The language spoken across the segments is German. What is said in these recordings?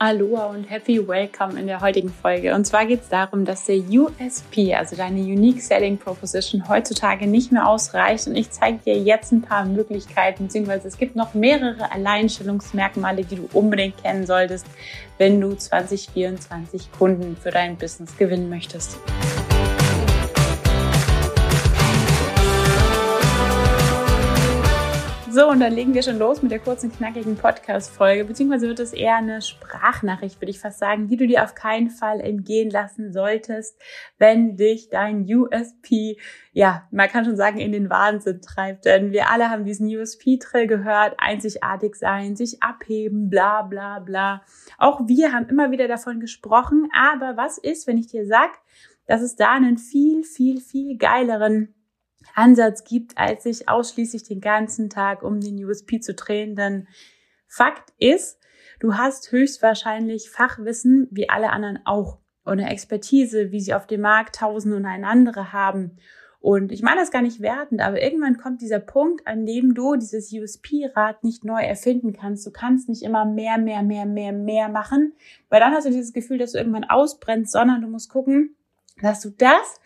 Aloha und Happy Welcome in der heutigen Folge. Und zwar geht es darum, dass der USP, also deine Unique Selling Proposition, heutzutage nicht mehr ausreicht. Und ich zeige dir jetzt ein paar Möglichkeiten, beziehungsweise es gibt noch mehrere Alleinstellungsmerkmale, die du unbedingt kennen solltest, wenn du 2024 Kunden für dein Business gewinnen möchtest. So, und dann legen wir schon los mit der kurzen, knackigen Podcast-Folge, beziehungsweise wird es eher eine Sprachnachricht, würde ich fast sagen, die du dir auf keinen Fall entgehen lassen solltest, wenn dich dein USP, ja, man kann schon sagen, in den Wahnsinn treibt. Denn wir alle haben diesen USP-Trill gehört, einzigartig sein, sich abheben, bla bla bla. Auch wir haben immer wieder davon gesprochen, aber was ist, wenn ich dir sag, dass es da einen viel, viel, viel geileren Ansatz gibt, als sich ausschließlich den ganzen Tag um den USP zu drehen. Denn Fakt ist, du hast höchstwahrscheinlich Fachwissen wie alle anderen auch und eine Expertise, wie sie auf dem Markt tausend und ein andere haben. Und ich meine das gar nicht wertend, aber irgendwann kommt dieser Punkt, an dem du dieses USP-Rad nicht neu erfinden kannst. Du kannst nicht immer mehr, mehr, mehr, mehr, mehr machen, weil dann hast du dieses Gefühl, dass du irgendwann ausbrennst, sondern du musst gucken, dass du das,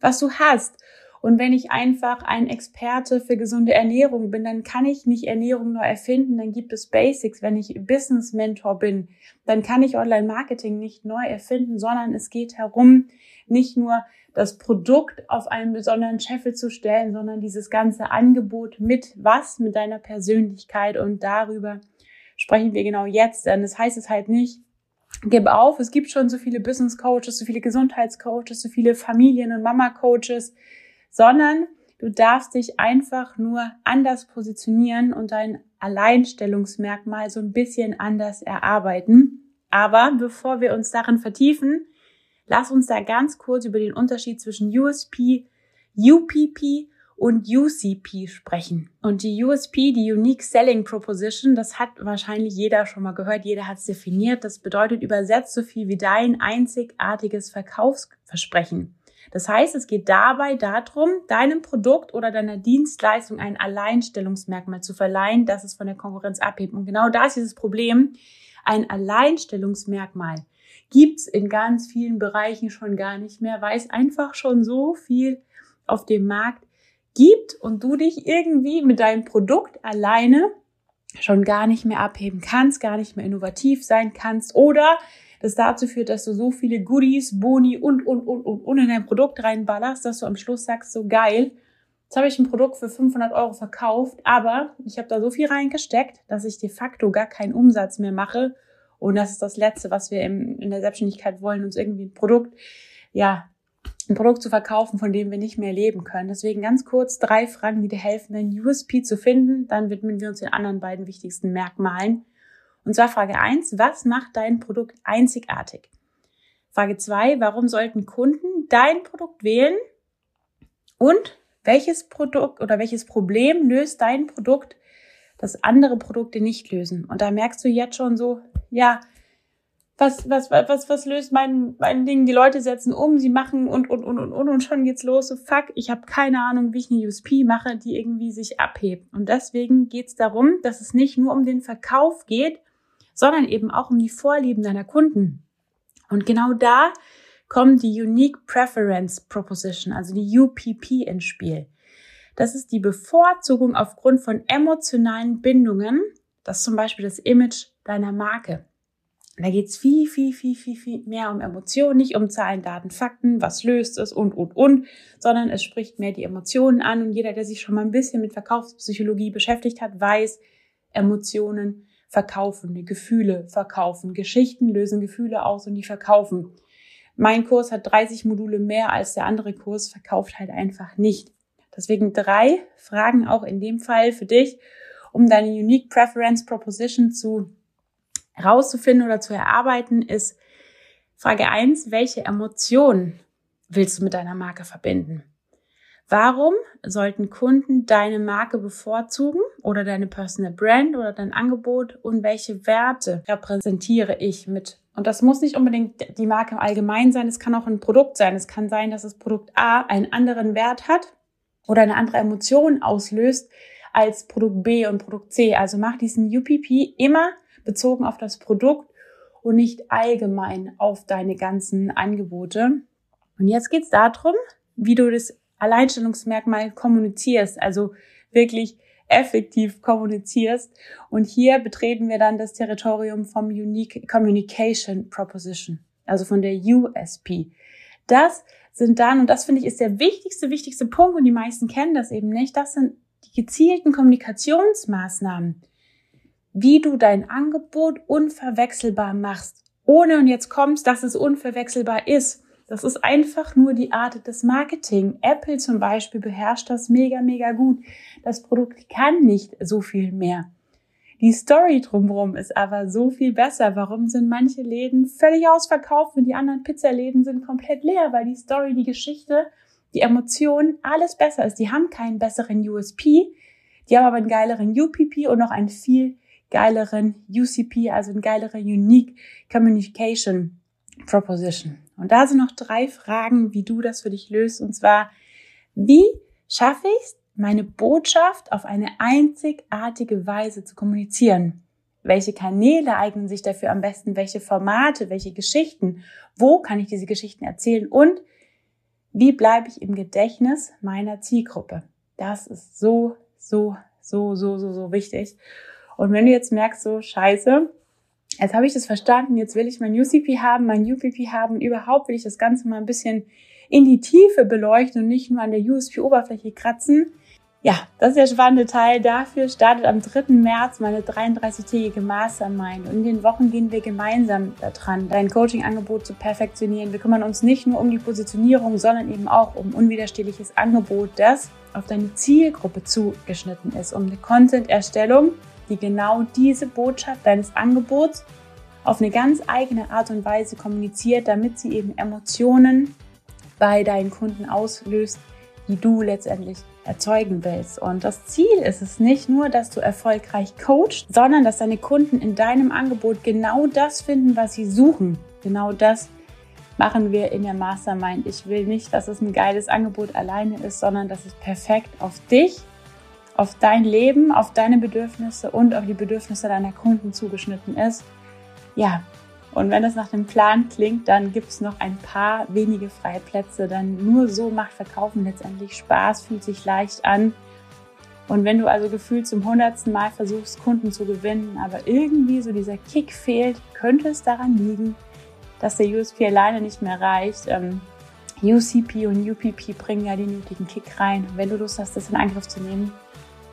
was du hast, und wenn ich einfach ein Experte für gesunde Ernährung bin, dann kann ich nicht Ernährung neu erfinden, dann gibt es Basics. Wenn ich Business Mentor bin, dann kann ich Online Marketing nicht neu erfinden, sondern es geht herum, nicht nur das Produkt auf einen besonderen Scheffel zu stellen, sondern dieses ganze Angebot mit was, mit deiner Persönlichkeit. Und darüber sprechen wir genau jetzt, denn das heißt es halt nicht, gib auf, es gibt schon so viele Business Coaches, so viele Gesundheitscoaches, so viele Familien- und Mama Coaches, sondern du darfst dich einfach nur anders positionieren und dein Alleinstellungsmerkmal so ein bisschen anders erarbeiten. Aber bevor wir uns darin vertiefen, lass uns da ganz kurz über den Unterschied zwischen USP, UPP und UCP sprechen. Und die USP, die Unique Selling Proposition, das hat wahrscheinlich jeder schon mal gehört, jeder hat es definiert. Das bedeutet übersetzt so viel wie dein einzigartiges Verkaufsversprechen. Das heißt, es geht dabei darum, deinem Produkt oder deiner Dienstleistung ein Alleinstellungsmerkmal zu verleihen, das es von der Konkurrenz abhebt. Und genau da ist dieses Problem. Ein Alleinstellungsmerkmal gibt's in ganz vielen Bereichen schon gar nicht mehr, weil es einfach schon so viel auf dem Markt gibt und du dich irgendwie mit deinem Produkt alleine schon gar nicht mehr abheben kannst, gar nicht mehr innovativ sein kannst oder das dazu führt, dass du so viele Goodies, Boni und, und, und, und, und in dein Produkt reinballerst, dass du am Schluss sagst, so geil, jetzt habe ich ein Produkt für 500 Euro verkauft, aber ich habe da so viel reingesteckt, dass ich de facto gar keinen Umsatz mehr mache. Und das ist das Letzte, was wir im, in der Selbstständigkeit wollen, uns irgendwie ein Produkt, ja, ein Produkt zu verkaufen, von dem wir nicht mehr leben können. Deswegen ganz kurz drei Fragen, die dir helfen, dein USP zu finden. Dann widmen wir uns den anderen beiden wichtigsten Merkmalen. Und zwar Frage eins: was macht dein Produkt einzigartig? Frage zwei: warum sollten Kunden dein Produkt wählen? Und welches Produkt oder welches Problem löst dein Produkt, das andere Produkte nicht lösen? Und da merkst du jetzt schon so, ja, was, was, was, was löst mein, mein Ding? Die Leute setzen um, sie machen und, und, und, und, und, und schon geht's los. So, fuck, ich habe keine Ahnung, wie ich eine USP mache, die irgendwie sich abhebt. Und deswegen geht's darum, dass es nicht nur um den Verkauf geht, sondern eben auch um die Vorlieben deiner Kunden. Und genau da kommt die Unique Preference Proposition, also die UPP ins Spiel. Das ist die Bevorzugung aufgrund von emotionalen Bindungen. Das ist zum Beispiel das Image deiner Marke. Da geht es viel, viel, viel, viel, viel mehr um Emotionen, nicht um Zahlen, Daten, Fakten, was löst es und, und, und, sondern es spricht mehr die Emotionen an. Und jeder, der sich schon mal ein bisschen mit Verkaufspsychologie beschäftigt hat, weiß, Emotionen verkaufen, Gefühle verkaufen. Geschichten lösen Gefühle aus und die verkaufen. Mein Kurs hat 30 Module mehr als der andere Kurs, verkauft halt einfach nicht. Deswegen drei Fragen auch in dem Fall für dich, um deine Unique Preference Proposition zu herauszufinden oder zu erarbeiten, ist Frage eins: welche Emotionen willst du mit deiner Marke verbinden? Warum sollten Kunden deine Marke bevorzugen oder deine Personal Brand oder dein Angebot und welche Werte repräsentiere ich mit? Und das muss nicht unbedingt die Marke im Allgemeinen sein, es kann auch ein Produkt sein. Es kann sein, dass das Produkt A einen anderen Wert hat oder eine andere Emotion auslöst als Produkt B und Produkt C. Also mach diesen UPP immer bezogen auf das Produkt und nicht allgemein auf deine ganzen Angebote. Und jetzt geht's darum, wie du das Alleinstellungsmerkmal kommunizierst, also wirklich effektiv kommunizierst. Und hier betreten wir dann das Territorium vom Unique Communication Proposition, also von der USP. Das sind dann, und das finde ich ist der wichtigste, wichtigste Punkt, und die meisten kennen das eben nicht, das sind die gezielten Kommunikationsmaßnahmen, wie du dein Angebot unverwechselbar machst, ohne, und jetzt kommst, dass es unverwechselbar ist. Das ist einfach nur die Art des Marketing. Apple zum Beispiel beherrscht das mega, mega gut. Das Produkt kann nicht so viel mehr. Die Story drumherum ist aber so viel besser. Warum sind manche Läden völlig ausverkauft und die anderen Pizzaläden sind komplett leer? Weil die Story, die Geschichte, die Emotionen, alles besser ist. Die haben keinen besseren USP, die haben aber einen geileren UPP und noch einen viel geileren UCP, also einen geileren Unique Communication Proposition. Und da sind noch drei Fragen, wie du das für dich löst. Und zwar, wie schaffe ich es, meine Botschaft auf eine einzigartige Weise zu kommunizieren? Welche Kanäle eignen sich dafür am besten? Welche Formate? Welche Geschichten? Wo kann ich diese Geschichten erzählen? Und wie bleibe ich im Gedächtnis meiner Zielgruppe? Das ist so, so, so, so, so, so wichtig. Und wenn du jetzt merkst, so scheiße, jetzt habe ich das verstanden, jetzt will ich mein UCP haben, mein UPP haben, überhaupt will ich das Ganze mal ein bisschen in die Tiefe beleuchten und nicht nur an der USP-Oberfläche kratzen. Ja, das ist der spannende Teil. Dafür startet am 3. März meine 33-tägige Mastermind. Und in den Wochen gehen wir gemeinsam daran, dein Coaching-Angebot zu perfektionieren. Wir kümmern uns nicht nur um die Positionierung, sondern eben auch um unwiderstehliches Angebot, das auf deine Zielgruppe zugeschnitten ist, um eine Content-Erstellung die genau diese Botschaft deines Angebots auf eine ganz eigene Art und Weise kommuniziert, damit sie eben Emotionen bei deinen Kunden auslöst, die du letztendlich erzeugen willst. Und das Ziel ist es nicht nur, dass du erfolgreich coachst, sondern dass deine Kunden in deinem Angebot genau das finden, was sie suchen. Genau das machen wir in der Mastermind. Ich will nicht, dass es ein geiles Angebot alleine ist, sondern dass es perfekt auf dich auf dein Leben, auf deine Bedürfnisse und auf die Bedürfnisse deiner Kunden zugeschnitten ist. Ja, und wenn es nach dem Plan klingt, dann gibt es noch ein paar wenige freie Plätze. Dann nur so macht Verkaufen letztendlich Spaß, fühlt sich leicht an. Und wenn du also gefühlt zum hundertsten Mal versuchst, Kunden zu gewinnen, aber irgendwie so dieser Kick fehlt, könnte es daran liegen, dass der USP alleine nicht mehr reicht. Ähm, UCP und UPP bringen ja den nötigen Kick rein. Wenn du Lust hast, das in Angriff zu nehmen,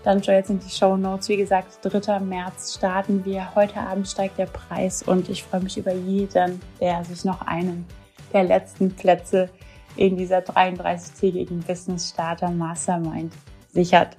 dann schau jetzt in die Show Notes. Wie gesagt, 3. März starten wir. Heute Abend steigt der Preis und ich freue mich über jeden, der sich noch einen der letzten Plätze in dieser 33-tägigen Business Starter Mastermind sichert.